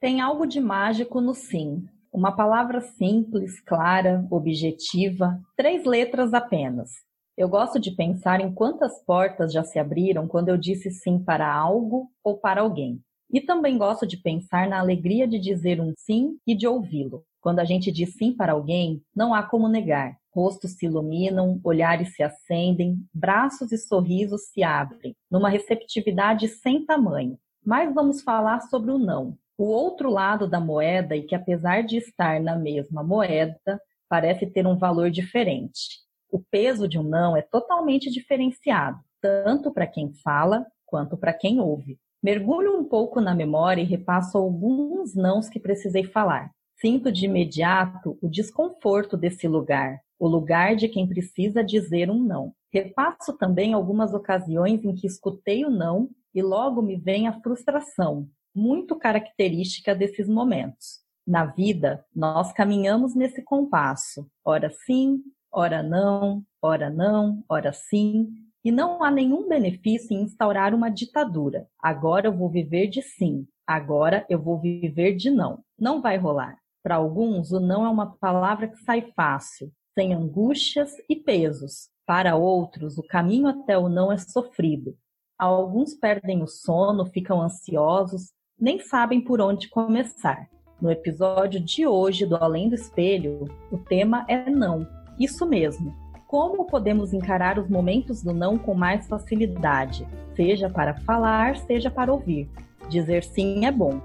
Tem algo de mágico no sim. Uma palavra simples, clara, objetiva, três letras apenas. Eu gosto de pensar em quantas portas já se abriram quando eu disse sim para algo ou para alguém. E também gosto de pensar na alegria de dizer um sim e de ouvi-lo. Quando a gente diz sim para alguém, não há como negar. Rostos se iluminam, olhares se acendem, braços e sorrisos se abrem, numa receptividade sem tamanho. Mas vamos falar sobre o não. O outro lado da moeda e que apesar de estar na mesma moeda, parece ter um valor diferente. O peso de um não é totalmente diferenciado, tanto para quem fala quanto para quem ouve. Mergulho um pouco na memória e repasso alguns nãos que precisei falar. Sinto de imediato o desconforto desse lugar, o lugar de quem precisa dizer um não. Repasso também algumas ocasiões em que escutei o não e logo me vem a frustração, muito característica desses momentos. Na vida, nós caminhamos nesse compasso, ora sim, ora não, ora não, ora sim, e não há nenhum benefício em instaurar uma ditadura. Agora eu vou viver de sim, agora eu vou viver de não. Não vai rolar. Para alguns, o não é uma palavra que sai fácil, sem angústias e pesos. Para outros, o caminho até o não é sofrido. Alguns perdem o sono, ficam ansiosos, nem sabem por onde começar. No episódio de hoje do Além do Espelho, o tema é não. Isso mesmo, como podemos encarar os momentos do não com mais facilidade, seja para falar, seja para ouvir. Dizer sim é bom,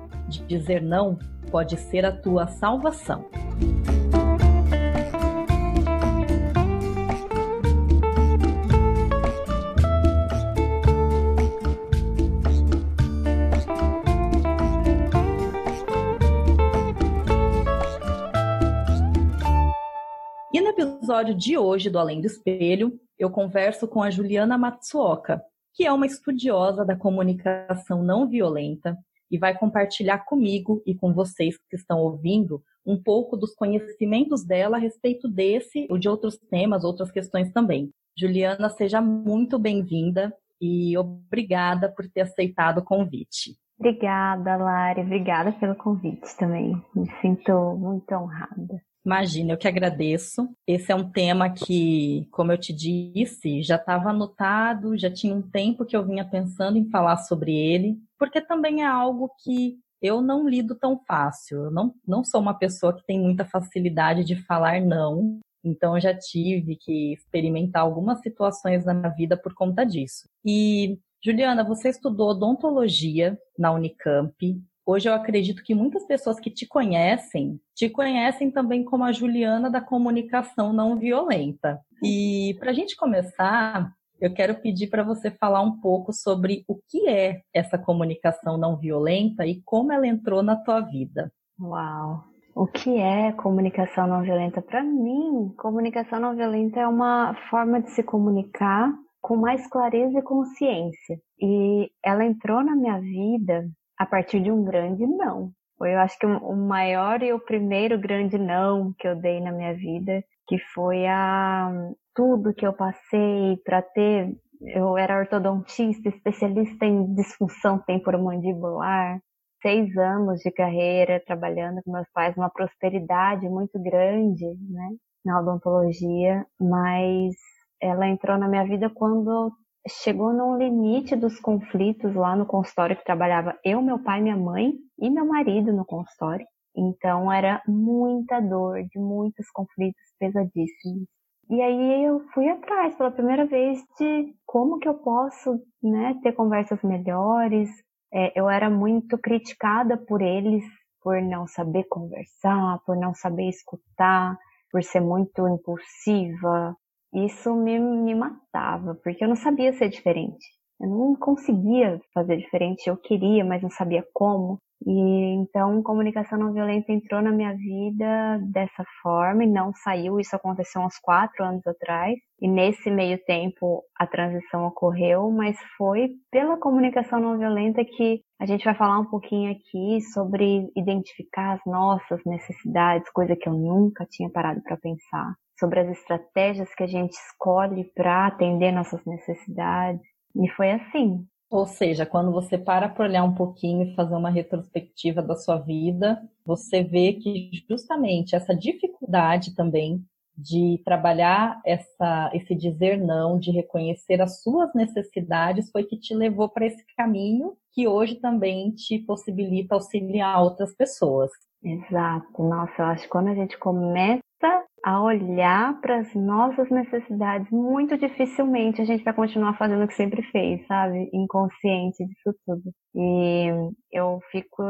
dizer não pode ser a tua salvação. Episódio de hoje do Além do Espelho, eu converso com a Juliana Matsuoka, que é uma estudiosa da comunicação não violenta e vai compartilhar comigo e com vocês que estão ouvindo um pouco dos conhecimentos dela a respeito desse ou de outros temas, outras questões também. Juliana, seja muito bem-vinda e obrigada por ter aceitado o convite. Obrigada, Lari. Obrigada pelo convite também. Me sinto muito honrada. Imagina, eu que agradeço. Esse é um tema que, como eu te disse, já estava anotado, já tinha um tempo que eu vinha pensando em falar sobre ele, porque também é algo que eu não lido tão fácil. Eu não, não sou uma pessoa que tem muita facilidade de falar não, então eu já tive que experimentar algumas situações na minha vida por conta disso. E Juliana, você estudou odontologia na Unicamp, Hoje eu acredito que muitas pessoas que te conhecem, te conhecem também como a Juliana da comunicação não violenta. E para a gente começar, eu quero pedir para você falar um pouco sobre o que é essa comunicação não violenta e como ela entrou na tua vida. Uau! O que é comunicação não violenta? Para mim, comunicação não violenta é uma forma de se comunicar com mais clareza e consciência. E ela entrou na minha vida a partir de um grande não. Foi, eu acho que o maior e o primeiro grande não que eu dei na minha vida, que foi a tudo que eu passei para ter. Eu era ortodontista, especialista em disfunção temporomandibular, seis anos de carreira trabalhando com meus pais, uma prosperidade muito grande, né, na odontologia, mas ela entrou na minha vida quando chegou num limite dos conflitos lá no consultório que trabalhava eu, meu pai, minha mãe e meu marido no consultório. Então era muita dor, de muitos conflitos pesadíssimos. E aí eu fui atrás pela primeira vez de como que eu posso né, ter conversas melhores. É, eu era muito criticada por eles por não saber conversar, por não saber escutar, por ser muito impulsiva, isso me, me matava, porque eu não sabia ser diferente. Eu não conseguia fazer diferente, eu queria, mas não sabia como. E então comunicação não violenta entrou na minha vida dessa forma e não saiu. Isso aconteceu uns quatro anos atrás. E nesse meio tempo a transição ocorreu, mas foi pela comunicação não violenta que a gente vai falar um pouquinho aqui sobre identificar as nossas necessidades, coisa que eu nunca tinha parado para pensar sobre as estratégias que a gente escolhe para atender nossas necessidades. E foi assim. Ou seja, quando você para para olhar um pouquinho e fazer uma retrospectiva da sua vida, você vê que justamente essa dificuldade também de trabalhar essa, esse dizer não, de reconhecer as suas necessidades, foi que te levou para esse caminho que hoje também te possibilita auxiliar outras pessoas. Exato. Nossa, eu acho que quando a gente começa a olhar para as nossas necessidades, muito dificilmente a gente vai continuar fazendo o que sempre fez, sabe? Inconsciente disso tudo. E eu fico,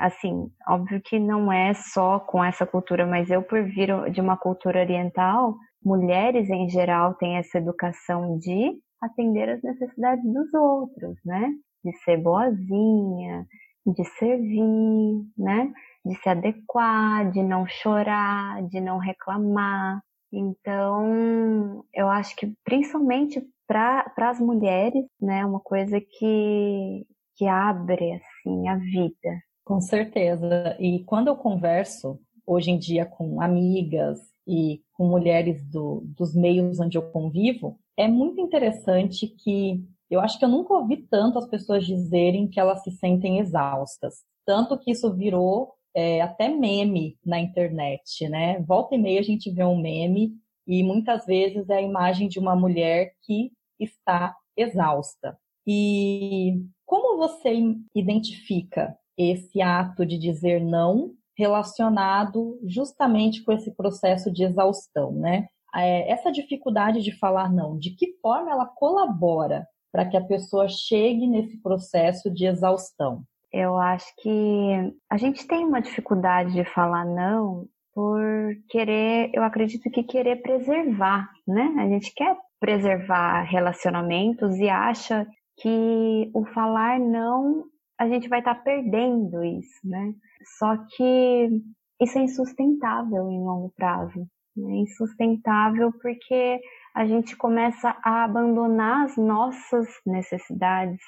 assim, óbvio que não é só com essa cultura, mas eu, por vir de uma cultura oriental, mulheres em geral têm essa educação de atender as necessidades dos outros, né? De ser boazinha, de servir, né? de se adequar, de não chorar, de não reclamar. Então, eu acho que principalmente para as mulheres, né, uma coisa que, que abre assim a vida. Com certeza. E quando eu converso hoje em dia com amigas e com mulheres do, dos meios onde eu convivo, é muito interessante que eu acho que eu nunca ouvi tanto as pessoas dizerem que elas se sentem exaustas. Tanto que isso virou é, até meme na internet, né? Volta e meia a gente vê um meme e muitas vezes é a imagem de uma mulher que está exausta. E como você identifica esse ato de dizer não relacionado justamente com esse processo de exaustão, né? É, essa dificuldade de falar não, de que forma ela colabora para que a pessoa chegue nesse processo de exaustão? Eu acho que a gente tem uma dificuldade de falar não por querer, eu acredito que querer preservar, né? A gente quer preservar relacionamentos e acha que o falar não, a gente vai estar tá perdendo isso, né? Só que isso é insustentável em longo prazo. É insustentável porque a gente começa a abandonar as nossas necessidades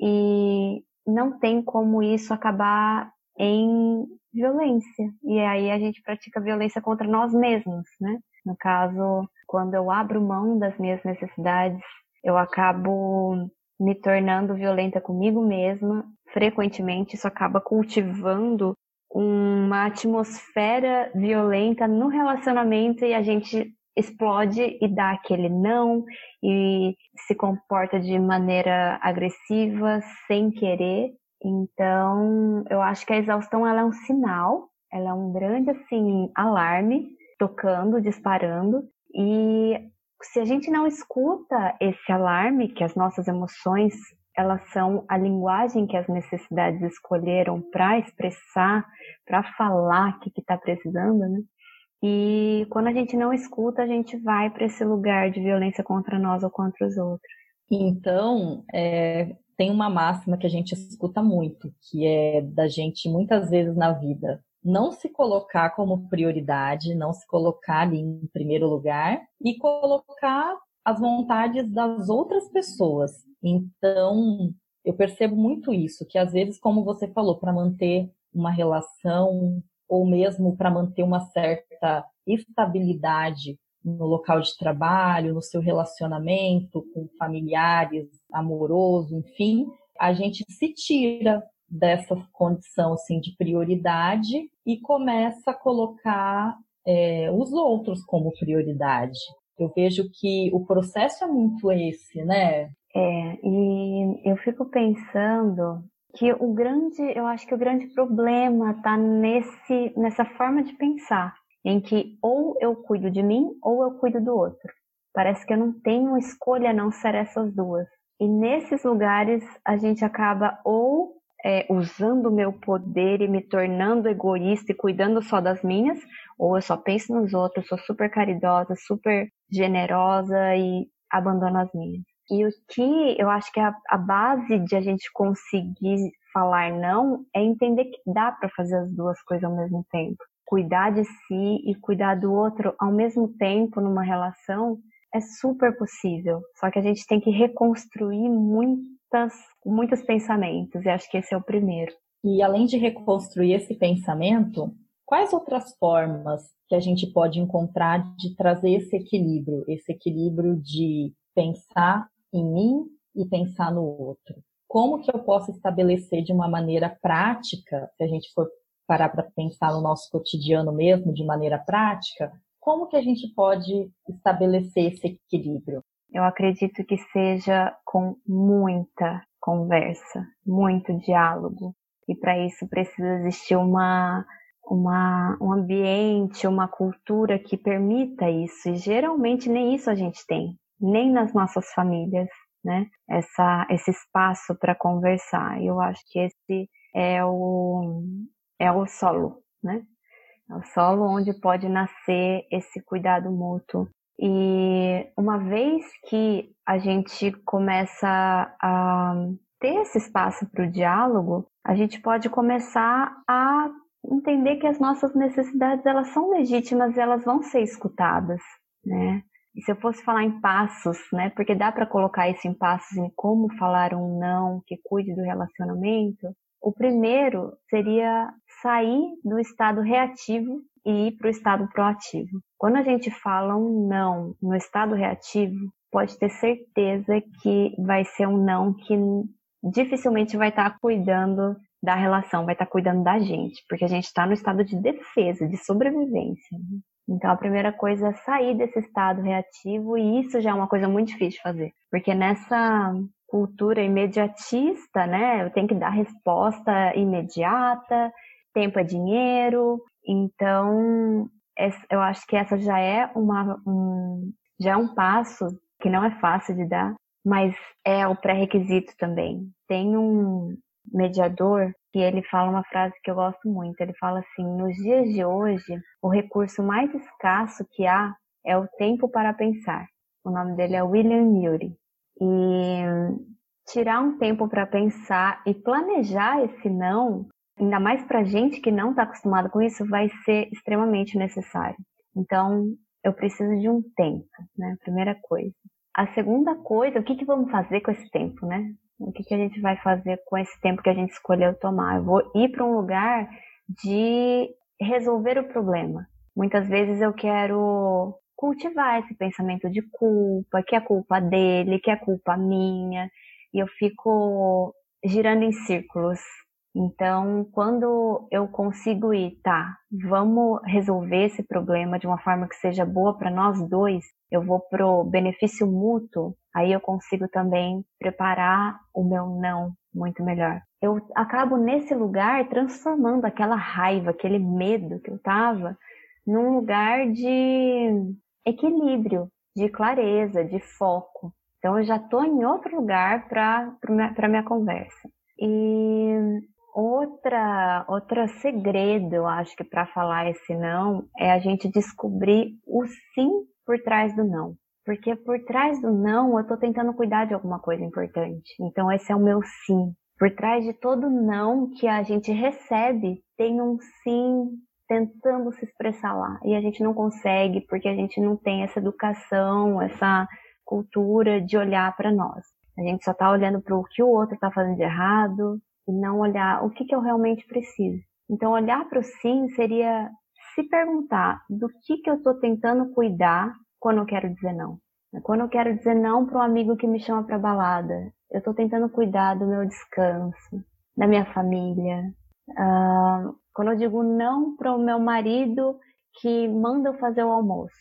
e não tem como isso acabar em violência. E aí a gente pratica violência contra nós mesmos, né? No caso, quando eu abro mão das minhas necessidades, eu acabo me tornando violenta comigo mesma. Frequentemente, isso acaba cultivando uma atmosfera violenta no relacionamento e a gente explode e dá aquele não e se comporta de maneira agressiva sem querer. Então, eu acho que a exaustão ela é um sinal, ela é um grande assim alarme tocando, disparando e se a gente não escuta esse alarme que as nossas emoções elas são a linguagem que as necessidades escolheram para expressar, para falar o que está precisando, né? E quando a gente não escuta, a gente vai para esse lugar de violência contra nós ou contra os outros. Então, é, tem uma máxima que a gente escuta muito, que é da gente muitas vezes na vida não se colocar como prioridade, não se colocar ali em primeiro lugar e colocar as vontades das outras pessoas. Então, eu percebo muito isso, que às vezes, como você falou, para manter uma relação ou mesmo para manter uma certa estabilidade no local de trabalho, no seu relacionamento com familiares, amoroso, enfim, a gente se tira dessa condição assim de prioridade e começa a colocar é, os outros como prioridade. Eu vejo que o processo é muito esse, né? É, e eu fico pensando que o grande, eu acho que o grande problema está nesse, nessa forma de pensar, em que ou eu cuido de mim ou eu cuido do outro. Parece que eu não tenho escolha a não ser essas duas. E nesses lugares a gente acaba ou é, usando o meu poder e me tornando egoísta e cuidando só das minhas, ou eu só penso nos outros, sou super caridosa, super generosa e abandono as minhas. E o que eu acho que é a, a base de a gente conseguir falar não é entender que dá para fazer as duas coisas ao mesmo tempo. Cuidar de si e cuidar do outro ao mesmo tempo numa relação é super possível. Só que a gente tem que reconstruir muitas, muitos pensamentos, e acho que esse é o primeiro. E além de reconstruir esse pensamento, quais outras formas que a gente pode encontrar de trazer esse equilíbrio, esse equilíbrio de pensar em mim e pensar no outro. Como que eu posso estabelecer de uma maneira prática, se a gente for parar para pensar no nosso cotidiano mesmo de maneira prática, como que a gente pode estabelecer esse equilíbrio? Eu acredito que seja com muita conversa, muito diálogo. E para isso precisa existir uma, uma, um ambiente, uma cultura que permita isso. E geralmente nem isso a gente tem, nem nas nossas famílias, né? Essa, esse espaço para conversar. Eu acho que esse é o, é o solo, né? É o solo onde pode nascer esse cuidado mútuo. E uma vez que a gente começa a ter esse espaço para o diálogo, a gente pode começar a entender que as nossas necessidades elas são legítimas e elas vão ser escutadas, né? E se eu fosse falar em passos, né? Porque dá para colocar isso em passos em como falar um não que cuide do relacionamento. O primeiro seria sair do estado reativo e ir para o estado proativo. Quando a gente fala um não no estado reativo, pode ter certeza que vai ser um não que dificilmente vai estar tá cuidando da relação, vai estar tá cuidando da gente, porque a gente está no estado de defesa, de sobrevivência. Então a primeira coisa é sair desse estado reativo e isso já é uma coisa muito difícil de fazer, porque nessa cultura imediatista, né, eu tenho que dar resposta imediata, tempo é dinheiro, então eu acho que essa já é uma um, já é um passo que não é fácil de dar, mas é o pré-requisito também. Tem um mediador que ele fala uma frase que eu gosto muito. Ele fala assim: nos dias de hoje, o recurso mais escasso que há é o tempo para pensar. O nome dele é William Ury. E tirar um tempo para pensar e planejar esse não, ainda mais para gente que não está acostumado com isso, vai ser extremamente necessário. Então, eu preciso de um tempo, né? Primeira coisa. A segunda coisa, o que, que vamos fazer com esse tempo, né? O que, que a gente vai fazer com esse tempo que a gente escolheu tomar? Eu vou ir para um lugar de resolver o problema. Muitas vezes eu quero cultivar esse pensamento de culpa, que é culpa dele, que é culpa minha, e eu fico girando em círculos. Então, quando eu consigo ir, tá, vamos resolver esse problema de uma forma que seja boa para nós dois, eu vou pro benefício mútuo, aí eu consigo também preparar o meu não muito melhor. Eu acabo nesse lugar transformando aquela raiva, aquele medo que eu tava num lugar de equilíbrio, de clareza, de foco. Então eu já estou em outro lugar para para minha conversa. E outra outra segredo, eu acho que para falar esse não é a gente descobrir o sim por trás do não. Porque por trás do não eu estou tentando cuidar de alguma coisa importante. Então esse é o meu sim. Por trás de todo não que a gente recebe, tem um sim tentando se expressar lá. E a gente não consegue porque a gente não tem essa educação, essa cultura de olhar para nós. A gente só está olhando para o que o outro está fazendo de errado e não olhar o que, que eu realmente preciso. Então, olhar para o sim seria se perguntar do que, que eu estou tentando cuidar quando eu quero dizer não. Quando eu quero dizer não para um amigo que me chama para balada, eu estou tentando cuidar do meu descanso, da minha família. Uh, quando eu digo não para o meu marido que manda eu fazer o almoço,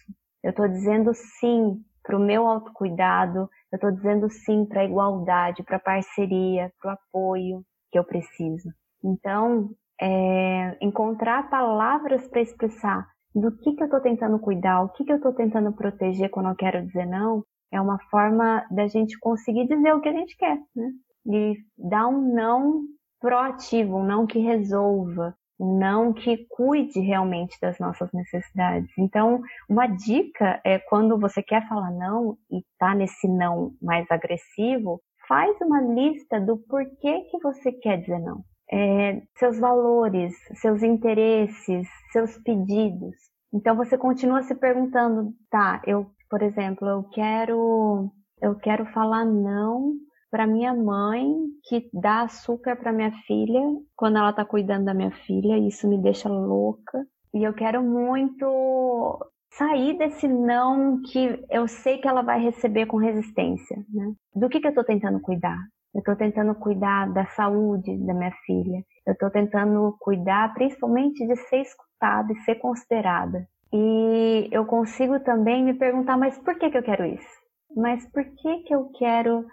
eu estou dizendo sim para o meu autocuidado, eu estou dizendo sim para a igualdade, para a parceria, para o apoio que eu preciso. Então, é, encontrar palavras para expressar do que, que eu estou tentando cuidar, o que, que eu estou tentando proteger quando eu quero dizer não, é uma forma da gente conseguir dizer o que a gente quer, né? E dar um não proativo, um não que resolva, um não que cuide realmente das nossas necessidades. Então, uma dica é quando você quer falar não e tá nesse não mais agressivo, faz uma lista do porquê que você quer dizer não é, seus valores, seus interesses, seus pedidos. Então você continua se perguntando, tá? Eu, por exemplo, eu quero, eu quero falar não para minha mãe que dá açúcar para minha filha quando ela tá cuidando da minha filha. Isso me deixa louca. E eu quero muito sair desse não que eu sei que ela vai receber com resistência, né? Do que, que eu estou tentando cuidar? Eu estou tentando cuidar da saúde da minha filha. Eu estou tentando cuidar principalmente de ser escutada e ser considerada. E eu consigo também me perguntar, mas por que, que eu quero isso? Mas por que, que eu quero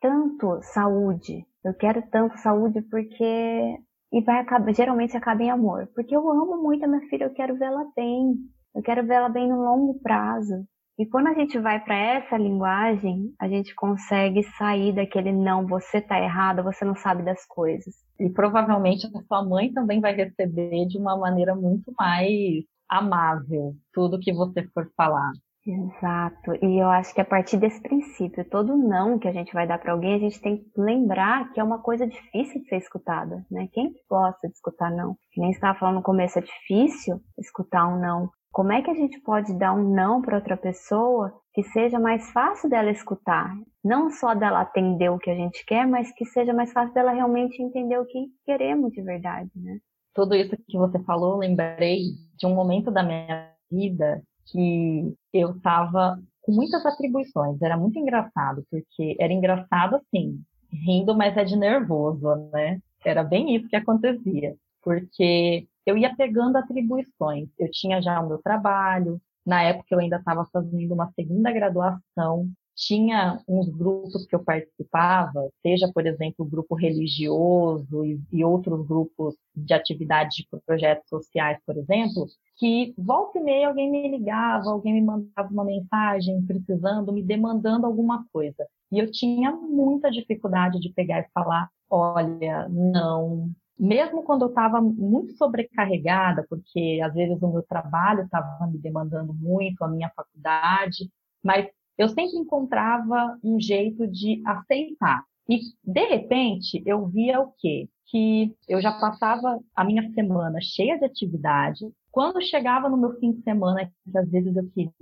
tanto saúde? Eu quero tanto saúde porque. E vai acabar, geralmente acaba em amor. Porque eu amo muito a minha filha, eu quero vê-la bem. Eu quero vê-la bem no longo prazo. E quando a gente vai para essa linguagem, a gente consegue sair daquele não, você tá errada, você não sabe das coisas. E provavelmente a sua mãe também vai receber de uma maneira muito mais amável tudo que você for falar. Exato. E eu acho que a partir desse princípio, todo não que a gente vai dar para alguém, a gente tem que lembrar que é uma coisa difícil de ser escutada, né? Quem gosta de escutar não? Que nem estava falando no começo, é difícil escutar um não. Como é que a gente pode dar um não para outra pessoa que seja mais fácil dela escutar? Não só dela atender o que a gente quer, mas que seja mais fácil dela realmente entender o que queremos de verdade, né? Tudo isso que você falou, lembrei de um momento da minha vida que eu estava com muitas atribuições. Era muito engraçado, porque era engraçado assim, rindo, mas é de nervoso, né? Era bem isso que acontecia. Porque eu ia pegando atribuições. Eu tinha já o meu trabalho, na época eu ainda estava fazendo uma segunda graduação, tinha uns grupos que eu participava, seja, por exemplo, o grupo religioso e, e outros grupos de atividades de projetos sociais, por exemplo, que volta e meia alguém me ligava, alguém me mandava uma mensagem precisando, me demandando alguma coisa. E eu tinha muita dificuldade de pegar e falar, olha, não. Mesmo quando eu estava muito sobrecarregada, porque às vezes o meu trabalho estava me demandando muito, a minha faculdade, mas eu sempre encontrava um jeito de aceitar. E, de repente, eu via o quê? Que eu já passava a minha semana cheia de atividade. Quando chegava no meu fim de semana, que às vezes eu queria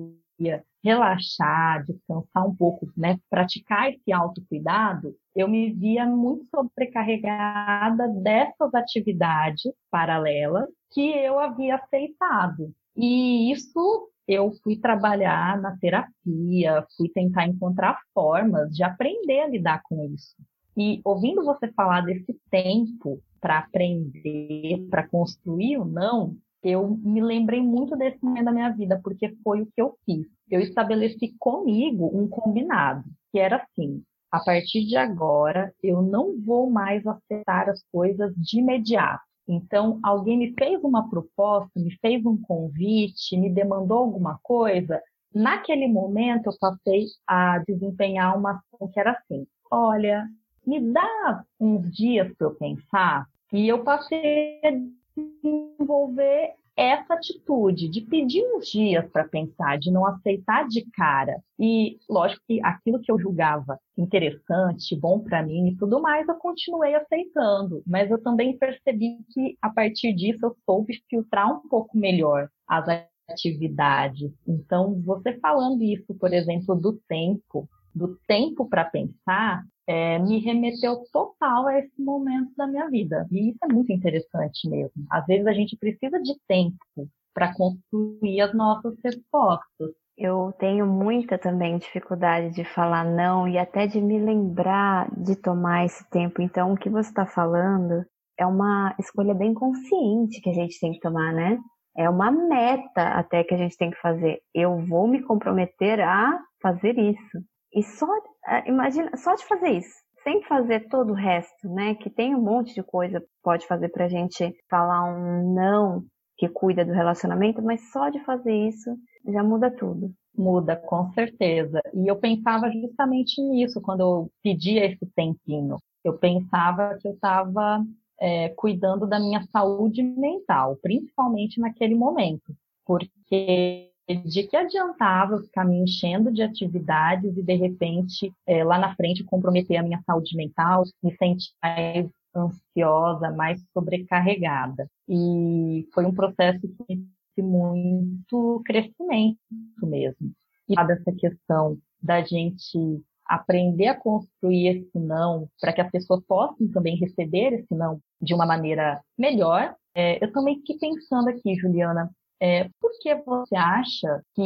relaxar, descansar um pouco, né, praticar esse autocuidado, eu me via muito sobrecarregada dessas atividades paralelas que eu havia aceitado. E isso eu fui trabalhar na terapia, fui tentar encontrar formas de aprender a lidar com isso. E ouvindo você falar desse tempo para aprender, para construir ou não, eu me lembrei muito desse momento da minha vida, porque foi o que eu fiz. Eu estabeleci comigo um combinado, que era assim: a partir de agora, eu não vou mais aceitar as coisas de imediato. Então, alguém me fez uma proposta, me fez um convite, me demandou alguma coisa. Naquele momento, eu passei a desempenhar uma ação que era assim: olha, me dá uns dias para eu pensar. E eu passei desenvolver essa atitude de pedir uns dias para pensar, de não aceitar de cara. E, lógico que aquilo que eu julgava interessante, bom para mim e tudo mais, eu continuei aceitando. Mas eu também percebi que, a partir disso, eu soube filtrar um pouco melhor as atividades. Então, você falando isso, por exemplo, do tempo, do tempo para pensar, é, me remeteu total a esse momento da minha vida. E isso é muito interessante mesmo. Às vezes a gente precisa de tempo para construir as nossas respostas. Eu tenho muita também dificuldade de falar não e até de me lembrar de tomar esse tempo. Então, o que você está falando é uma escolha bem consciente que a gente tem que tomar, né? É uma meta até que a gente tem que fazer. Eu vou me comprometer a fazer isso. E só, é, imagina, só de fazer isso, sem fazer todo o resto, né? Que tem um monte de coisa que pode fazer pra gente falar um não que cuida do relacionamento, mas só de fazer isso já muda tudo. Muda, com certeza. E eu pensava justamente nisso quando eu pedia esse tempinho. Eu pensava que eu estava é, cuidando da minha saúde mental, principalmente naquele momento, porque de que adiantava ficar me enchendo de atividades e de repente é, lá na frente comprometer a minha saúde mental, me sentir mais ansiosa, mais sobrecarregada. E foi um processo que de muito crescimento mesmo. E dessa questão da gente aprender a construir esse não para que as pessoas possam também receber esse não de uma maneira melhor. É, eu também fiquei pensando aqui, Juliana, É, por que você acha que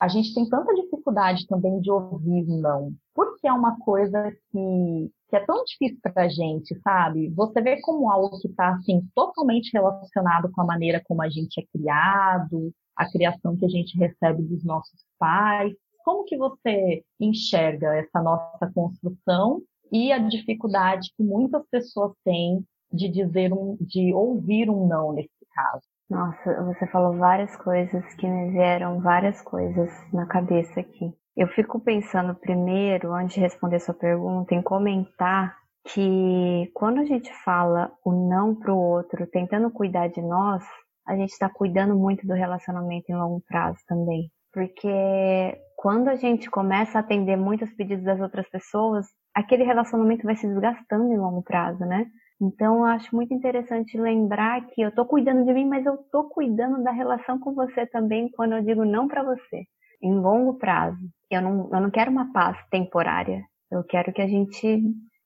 a gente tem tanta dificuldade também de ouvir não? Porque é uma coisa que, que é tão difícil para a gente, sabe? Você vê como algo que está assim, totalmente relacionado com a maneira como a gente é criado, a criação que a gente recebe dos nossos pais. Como que você enxerga essa nossa construção e a dificuldade que muitas pessoas têm de dizer um, de ouvir um não nesse caso. Nossa, você falou várias coisas que me vieram várias coisas na cabeça aqui. Eu fico pensando primeiro, antes de responder sua pergunta, em comentar que quando a gente fala o não para o outro, tentando cuidar de nós, a gente está cuidando muito do relacionamento em longo prazo também. Porque quando a gente começa a atender muitos pedidos das outras pessoas, aquele relacionamento vai se desgastando em longo prazo, né? Então, eu acho muito interessante lembrar que eu estou cuidando de mim, mas eu estou cuidando da relação com você também quando eu digo não para você, em longo prazo. Eu não, eu não quero uma paz temporária. Eu quero que a gente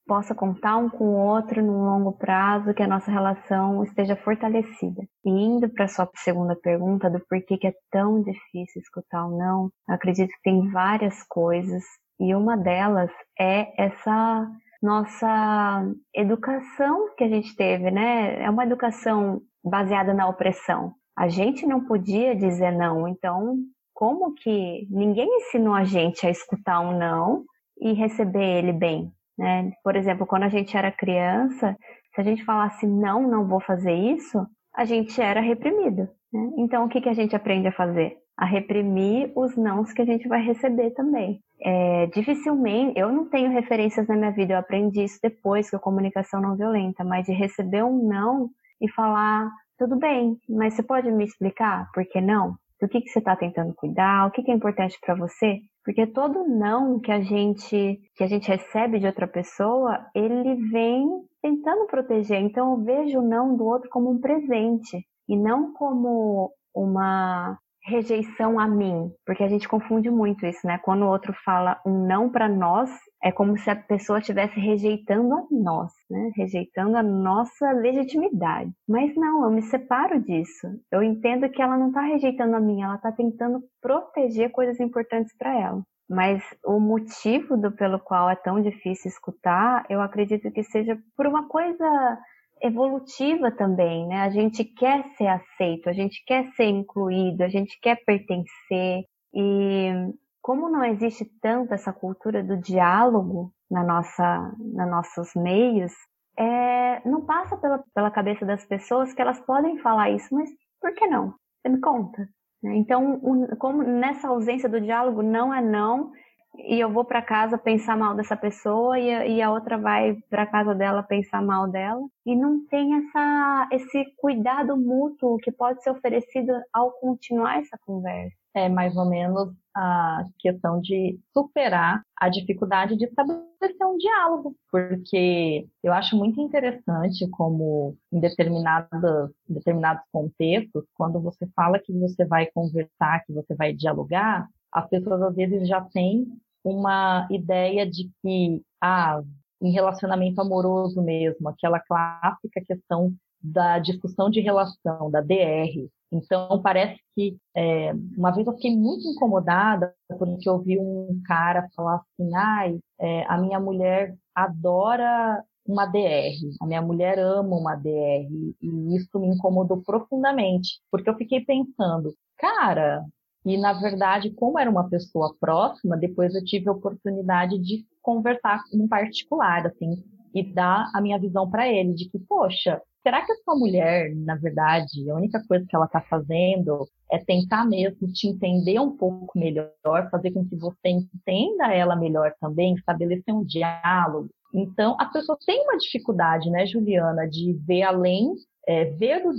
possa contar um com o outro no longo prazo, que a nossa relação esteja fortalecida. E indo para a sua segunda pergunta do porquê que é tão difícil escutar o não, acredito que tem várias coisas e uma delas é essa nossa educação que a gente teve, né? É uma educação baseada na opressão. A gente não podia dizer não, então como que ninguém ensinou a gente a escutar um não e receber ele bem, né? Por exemplo, quando a gente era criança, se a gente falasse não, não vou fazer isso, a gente era reprimido. Né? Então o que, que a gente aprende a fazer? A reprimir os nãos que a gente vai receber também é, dificilmente, eu não tenho referências na minha vida, eu aprendi isso depois que a comunicação não violenta, mas de receber um não e falar, tudo bem, mas você pode me explicar por que não? Do que, que você está tentando cuidar? O que, que é importante para você? Porque todo não que a gente que a gente recebe de outra pessoa, ele vem tentando proteger. Então eu vejo o não do outro como um presente e não como uma rejeição a mim, porque a gente confunde muito isso, né? Quando o outro fala um não para nós, é como se a pessoa estivesse rejeitando a nós, né? Rejeitando a nossa legitimidade. Mas não, eu me separo disso. Eu entendo que ela não está rejeitando a mim, ela está tentando proteger coisas importantes para ela. Mas o motivo do pelo qual é tão difícil escutar, eu acredito que seja por uma coisa evolutiva também, né? A gente quer ser aceito, a gente quer ser incluído, a gente quer pertencer e como não existe tanto essa cultura do diálogo na nossa, nos nossos meios, é, não passa pela, pela cabeça das pessoas que elas podem falar isso, mas por que não? Você me conta. Né? Então, um, como nessa ausência do diálogo, não é não, e eu vou para casa pensar mal dessa pessoa e a, outra vai para casa dela pensar mal dela e não tem essa esse cuidado mútuo que pode ser oferecido ao continuar essa conversa. É mais ou menos a questão de superar a dificuldade de estabelecer um diálogo, porque eu acho muito interessante como em determinados, em determinados contextos, quando você fala que você vai conversar, que você vai dialogar, as pessoas às vezes já têm uma ideia de que, ah, em relacionamento amoroso mesmo, aquela clássica questão da discussão de relação, da DR. Então, parece que, é, uma vez eu fiquei muito incomodada porque eu vi um cara falar assim, ai, é, a minha mulher adora uma DR, a minha mulher ama uma DR, e isso me incomodou profundamente, porque eu fiquei pensando, cara, e, na verdade, como era uma pessoa próxima, depois eu tive a oportunidade de conversar em particular, assim, e dar a minha visão para ele, de que, poxa, será que a sua mulher, na verdade, a única coisa que ela está fazendo é tentar mesmo te entender um pouco melhor, fazer com que você entenda ela melhor também, estabelecer um diálogo? Então, a pessoa tem uma dificuldade, né, Juliana, de ver além, é, ver o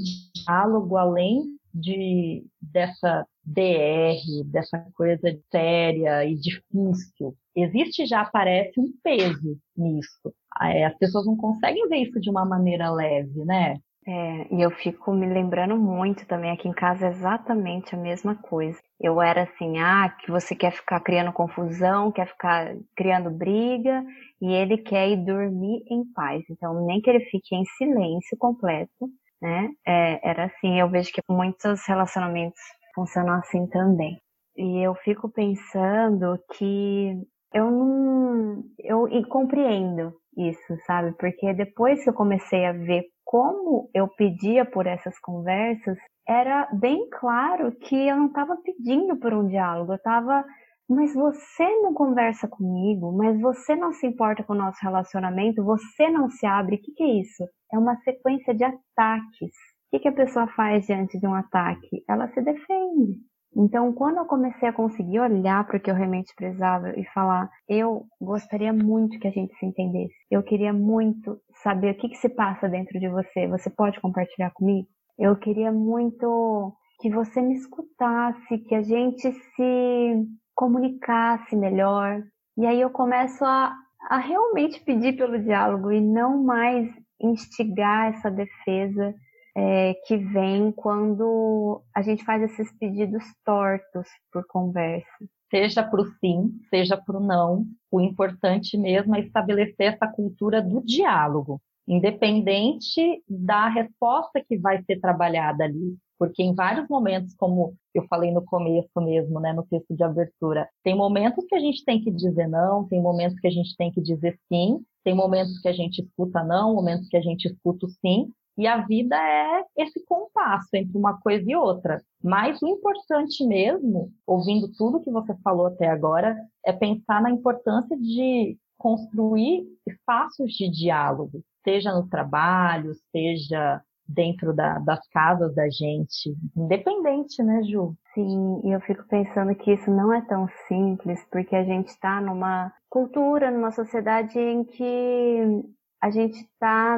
diálogo além de, dessa DR, dessa coisa séria e difícil. Existe já parece um peso nisso. É, as pessoas não conseguem ver isso de uma maneira leve, né? É, e eu fico me lembrando muito também aqui em casa exatamente a mesma coisa. Eu era assim, ah, que você quer ficar criando confusão, quer ficar criando briga, e ele quer ir dormir em paz. Então, nem que ele fique em silêncio completo, né? É, era assim, eu vejo que muitos relacionamentos funcionam assim também. E eu fico pensando que eu não. Eu compreendo isso, sabe? Porque depois que eu comecei a ver como eu pedia por essas conversas, era bem claro que eu não estava pedindo por um diálogo, eu estava mas você não conversa comigo, mas você não se importa com o nosso relacionamento, você não se abre. O que, que é isso? É uma sequência de ataques. O que, que a pessoa faz diante de um ataque? Ela se defende. Então, quando eu comecei a conseguir olhar para o que eu realmente precisava e falar, eu gostaria muito que a gente se entendesse. Eu queria muito saber o que, que se passa dentro de você. Você pode compartilhar comigo? Eu queria muito que você me escutasse, que a gente se comunicasse melhor. E aí eu começo a, a realmente pedir pelo diálogo e não mais instigar essa defesa é, que vem quando a gente faz esses pedidos tortos por conversa. Seja para o sim, seja para o não, o importante mesmo é estabelecer essa cultura do diálogo, independente da resposta que vai ser trabalhada ali. Porque em vários momentos, como eu falei no começo mesmo, né, no texto de abertura, tem momentos que a gente tem que dizer não, tem momentos que a gente tem que dizer sim, tem momentos que a gente escuta não, momentos que a gente escuta sim, e a vida é esse compasso entre uma coisa e outra. Mas o importante mesmo, ouvindo tudo que você falou até agora, é pensar na importância de construir espaços de diálogo, seja no trabalho, seja dentro da, das casas da gente, independente, né, Ju? Sim, e eu fico pensando que isso não é tão simples, porque a gente está numa cultura, numa sociedade em que a gente está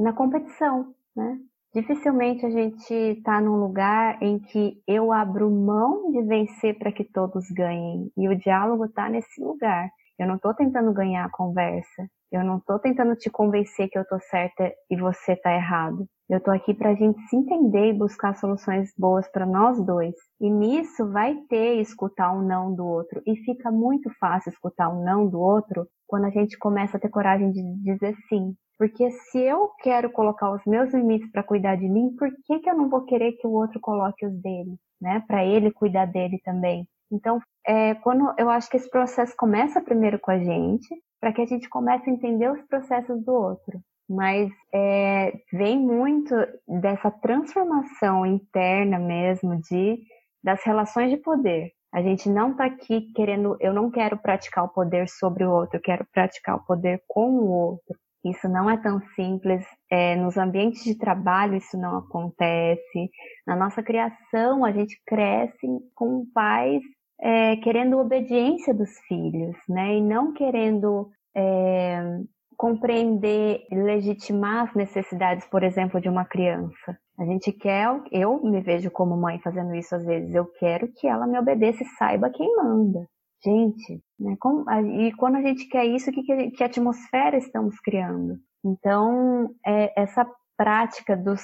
na competição, né? Dificilmente a gente está num lugar em que eu abro mão de vencer para que todos ganhem. E o diálogo está nesse lugar. Eu não estou tentando ganhar a conversa. Eu não estou tentando te convencer que eu estou certa e você está errado. Eu estou aqui para a gente se entender e buscar soluções boas para nós dois. E nisso vai ter escutar um não do outro. E fica muito fácil escutar um não do outro quando a gente começa a ter coragem de dizer sim. Porque se eu quero colocar os meus limites para cuidar de mim, por que, que eu não vou querer que o outro coloque os dele, né? Para ele cuidar dele também. Então, é, quando eu acho que esse processo começa primeiro com a gente, para que a gente comece a entender os processos do outro mas é, vem muito dessa transformação interna mesmo de das relações de poder. A gente não está aqui querendo, eu não quero praticar o poder sobre o outro, eu quero praticar o poder com o outro. Isso não é tão simples. É, nos ambientes de trabalho isso não acontece. Na nossa criação a gente cresce com pais é, querendo obediência dos filhos, né? E não querendo é, compreender, legitimar as necessidades, por exemplo, de uma criança. A gente quer, eu me vejo como mãe fazendo isso às vezes, eu quero que ela me obedeça e saiba quem manda. Gente, né? Como, e quando a gente quer isso, que, que, que atmosfera estamos criando? Então, é, essa prática dos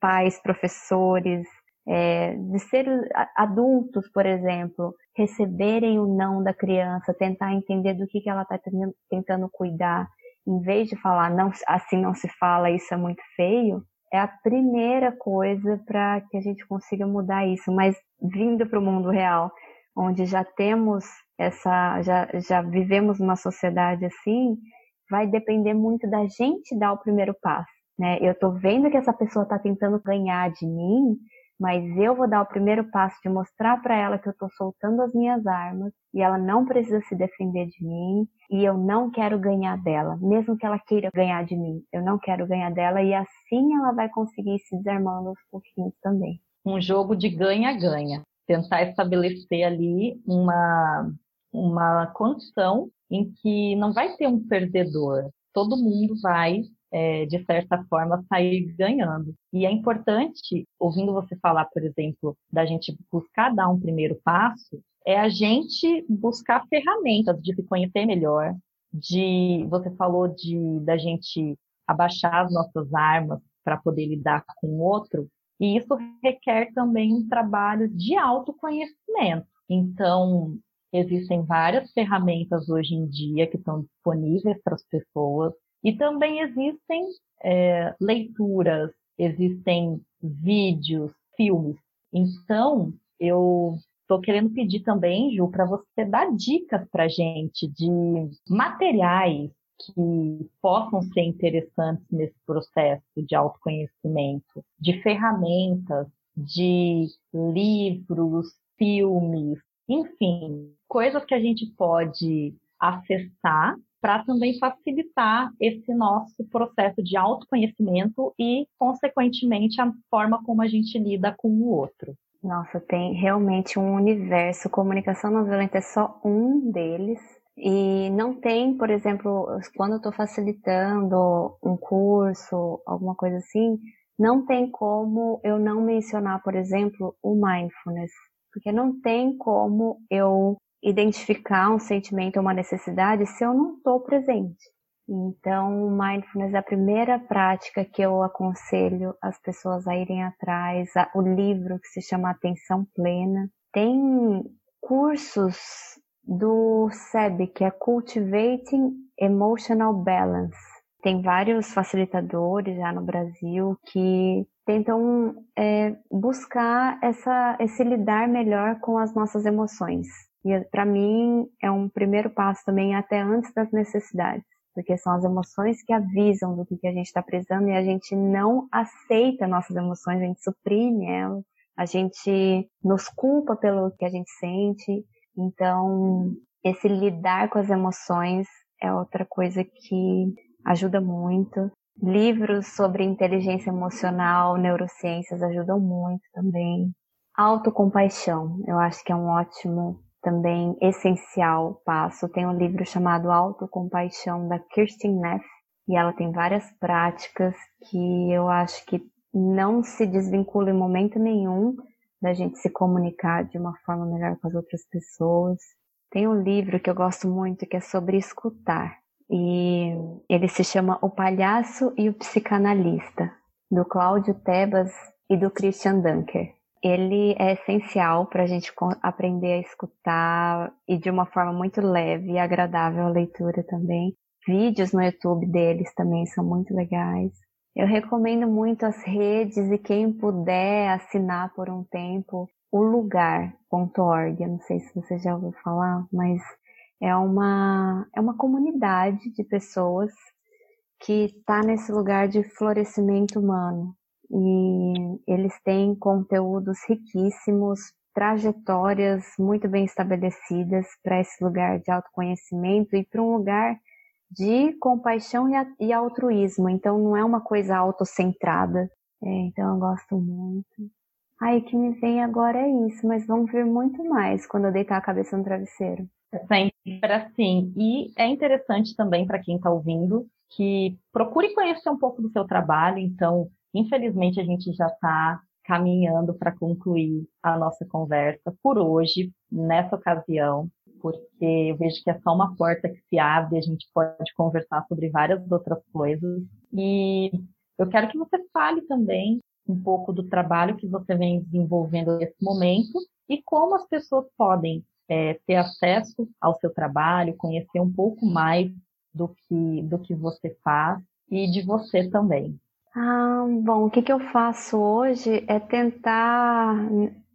pais, professores, é, de ser adultos, por exemplo, receberem o não da criança, tentar entender do que, que ela está tentando cuidar em vez de falar não, assim não se fala, isso é muito feio, é a primeira coisa para que a gente consiga mudar isso. Mas vindo para o mundo real, onde já temos essa, já, já vivemos numa sociedade assim, vai depender muito da gente dar o primeiro passo. Né? Eu estou vendo que essa pessoa está tentando ganhar de mim, mas eu vou dar o primeiro passo de mostrar para ela que eu estou soltando as minhas armas e ela não precisa se defender de mim e eu não quero ganhar dela, mesmo que ela queira ganhar de mim, eu não quero ganhar dela e assim ela vai conseguir se desarmando aos pouquinhos também. Um jogo de ganha-ganha, tentar estabelecer ali uma uma condição em que não vai ter um perdedor, todo mundo vai é, de certa forma, sair ganhando. E é importante, ouvindo você falar, por exemplo, da gente buscar dar um primeiro passo, é a gente buscar ferramentas de se conhecer melhor, de, você falou de da gente abaixar as nossas armas para poder lidar com o outro, e isso requer também um trabalho de autoconhecimento. Então, existem várias ferramentas hoje em dia que estão disponíveis para as pessoas e também existem é, leituras, existem vídeos, filmes. Então, eu estou querendo pedir também, Ju, para você dar dicas para gente de materiais que possam ser interessantes nesse processo de autoconhecimento, de ferramentas, de livros, filmes, enfim, coisas que a gente pode acessar para também facilitar esse nosso processo de autoconhecimento e, consequentemente, a forma como a gente lida com o outro. Nossa, tem realmente um universo. Comunicação não violenta é só um deles. E não tem, por exemplo, quando eu estou facilitando um curso, alguma coisa assim, não tem como eu não mencionar, por exemplo, o mindfulness. Porque não tem como eu identificar um sentimento ou uma necessidade se eu não estou presente. Então, mindfulness é a primeira prática que eu aconselho as pessoas a irem atrás. O livro que se chama Atenção Plena. Tem cursos do SEB, que é Cultivating Emotional Balance. Tem vários facilitadores já no Brasil que tentam é, buscar essa, esse lidar melhor com as nossas emoções. E para mim é um primeiro passo também até antes das necessidades, porque são as emoções que avisam do que a gente está precisando e a gente não aceita nossas emoções, a gente suprime elas, a gente nos culpa pelo que a gente sente. Então, esse lidar com as emoções é outra coisa que ajuda muito. Livros sobre inteligência emocional, neurociências ajudam muito também. Autocompaixão, eu acho que é um ótimo também essencial passo. Tem um livro chamado Autocompaixão da Kirsten Neff e ela tem várias práticas que eu acho que não se desvincula em momento nenhum da gente se comunicar de uma forma melhor com as outras pessoas. Tem um livro que eu gosto muito que é sobre escutar e ele se chama O Palhaço e o Psicanalista, do Cláudio Tebas e do Christian Dunker ele é essencial para a gente aprender a escutar e de uma forma muito leve e agradável a leitura também. Vídeos no YouTube deles também são muito legais. Eu recomendo muito as redes e quem puder assinar por um tempo o lugar.org. Eu não sei se você já ouviu falar, mas é uma, é uma comunidade de pessoas que está nesse lugar de florescimento humano e eles têm conteúdos riquíssimos, trajetórias muito bem estabelecidas para esse lugar de autoconhecimento e para um lugar de compaixão e, altruísmo. Então não é uma coisa autocentrada. É, então eu gosto muito. Aí que me vem agora é isso, mas vão vir muito mais quando eu deitar a cabeça no travesseiro. Sempre assim. E é interessante também para quem está ouvindo que procure conhecer um pouco do seu trabalho. Então, Infelizmente, a gente já está caminhando para concluir a nossa conversa por hoje, nessa ocasião, porque eu vejo que é só uma porta que se abre, a gente pode conversar sobre várias outras coisas. E eu quero que você fale também um pouco do trabalho que você vem desenvolvendo nesse momento e como as pessoas podem é, ter acesso ao seu trabalho, conhecer um pouco mais do que, do que você faz e de você também. Ah, bom, o que, que eu faço hoje é tentar,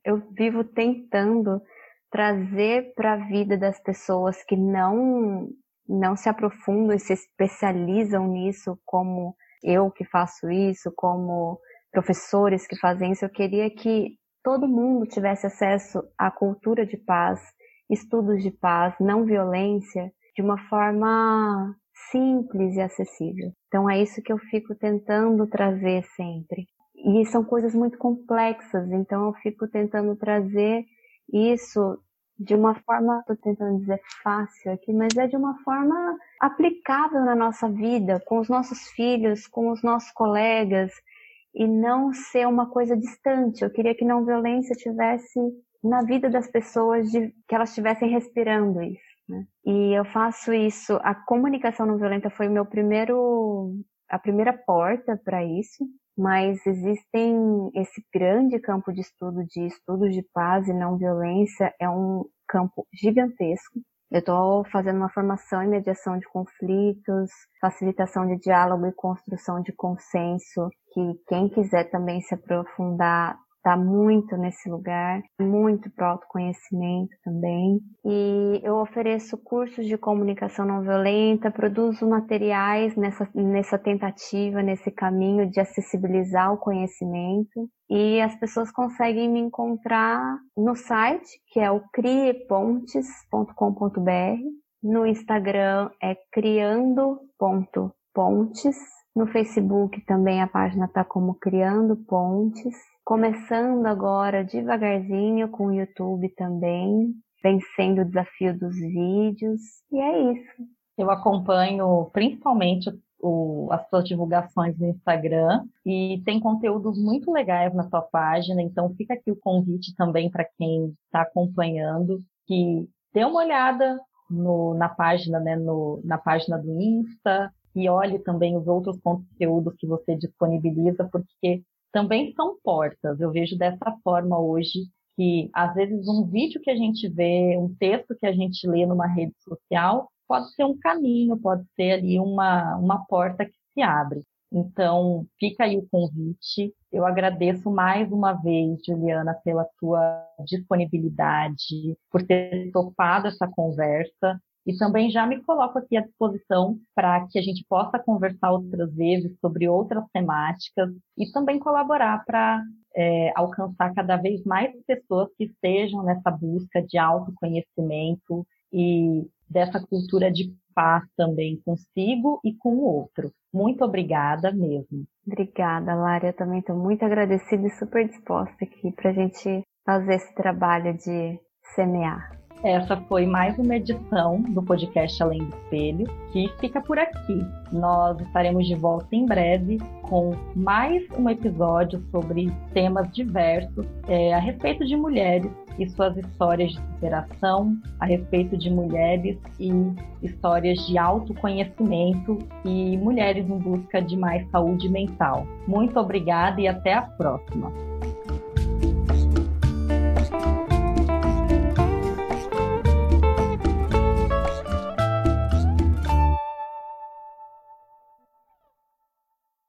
eu vivo tentando trazer para a vida das pessoas que não não se aprofundam e se especializam nisso, como eu que faço isso, como professores que fazem isso, eu queria que todo mundo tivesse acesso à cultura de paz, estudos de paz, não violência, de uma forma simples e acessível. Então é isso que eu fico tentando trazer sempre. E são coisas muito complexas, então eu fico tentando trazer isso de uma forma, estou tentando dizer fácil aqui, mas é de uma forma aplicável na nossa vida, com os nossos filhos, com os nossos colegas, e não ser uma coisa distante. Eu queria que não violência tivesse na vida das pessoas, de, que elas estivessem respirando isso. Né? E eu faço isso. A comunicação não violenta foi o meu primeiro, a primeira porta para isso. Mas existem esse grande campo de estudo de estudos de paz e não violência é um campo gigantesco. Eu estou fazendo uma formação em mediação de conflitos, facilitação de diálogo e construção de consenso, que quem quiser também se aprofundar está muito nesse lugar, muito para autoconhecimento também. E eu ofereço cursos de comunicação não violenta, produzo materiais nessa, nessa tentativa, nesse caminho de acessibilizar o conhecimento. E as pessoas conseguem me encontrar no site, que é o criepontes.com.br. No Instagram é criando.pontes. No Facebook também a página está como Criando Pontes começando agora devagarzinho com o YouTube também, vencendo o desafio dos vídeos, e é isso. Eu acompanho principalmente o, as suas divulgações no Instagram e tem conteúdos muito legais na sua página, então fica aqui o convite também para quem está acompanhando que dê uma olhada no, na página, né, no, na página do Insta e olhe também os outros conteúdos que você disponibiliza, porque também são portas. Eu vejo dessa forma hoje que às vezes um vídeo que a gente vê, um texto que a gente lê numa rede social, pode ser um caminho, pode ser ali uma, uma porta que se abre. Então, fica aí o convite. Eu agradeço mais uma vez, Juliana, pela tua disponibilidade, por ter topado essa conversa. E também já me coloco aqui à disposição para que a gente possa conversar outras vezes sobre outras temáticas e também colaborar para é, alcançar cada vez mais pessoas que estejam nessa busca de autoconhecimento e dessa cultura de paz também consigo e com o outro. Muito obrigada mesmo. Obrigada, Lara. Eu também estou muito agradecida e super disposta aqui para a gente fazer esse trabalho de semear. Essa foi mais uma edição do podcast Além do Espelho, que fica por aqui. Nós estaremos de volta em breve com mais um episódio sobre temas diversos é, a respeito de mulheres e suas histórias de superação, a respeito de mulheres e histórias de autoconhecimento e mulheres em busca de mais saúde mental. Muito obrigada e até a próxima!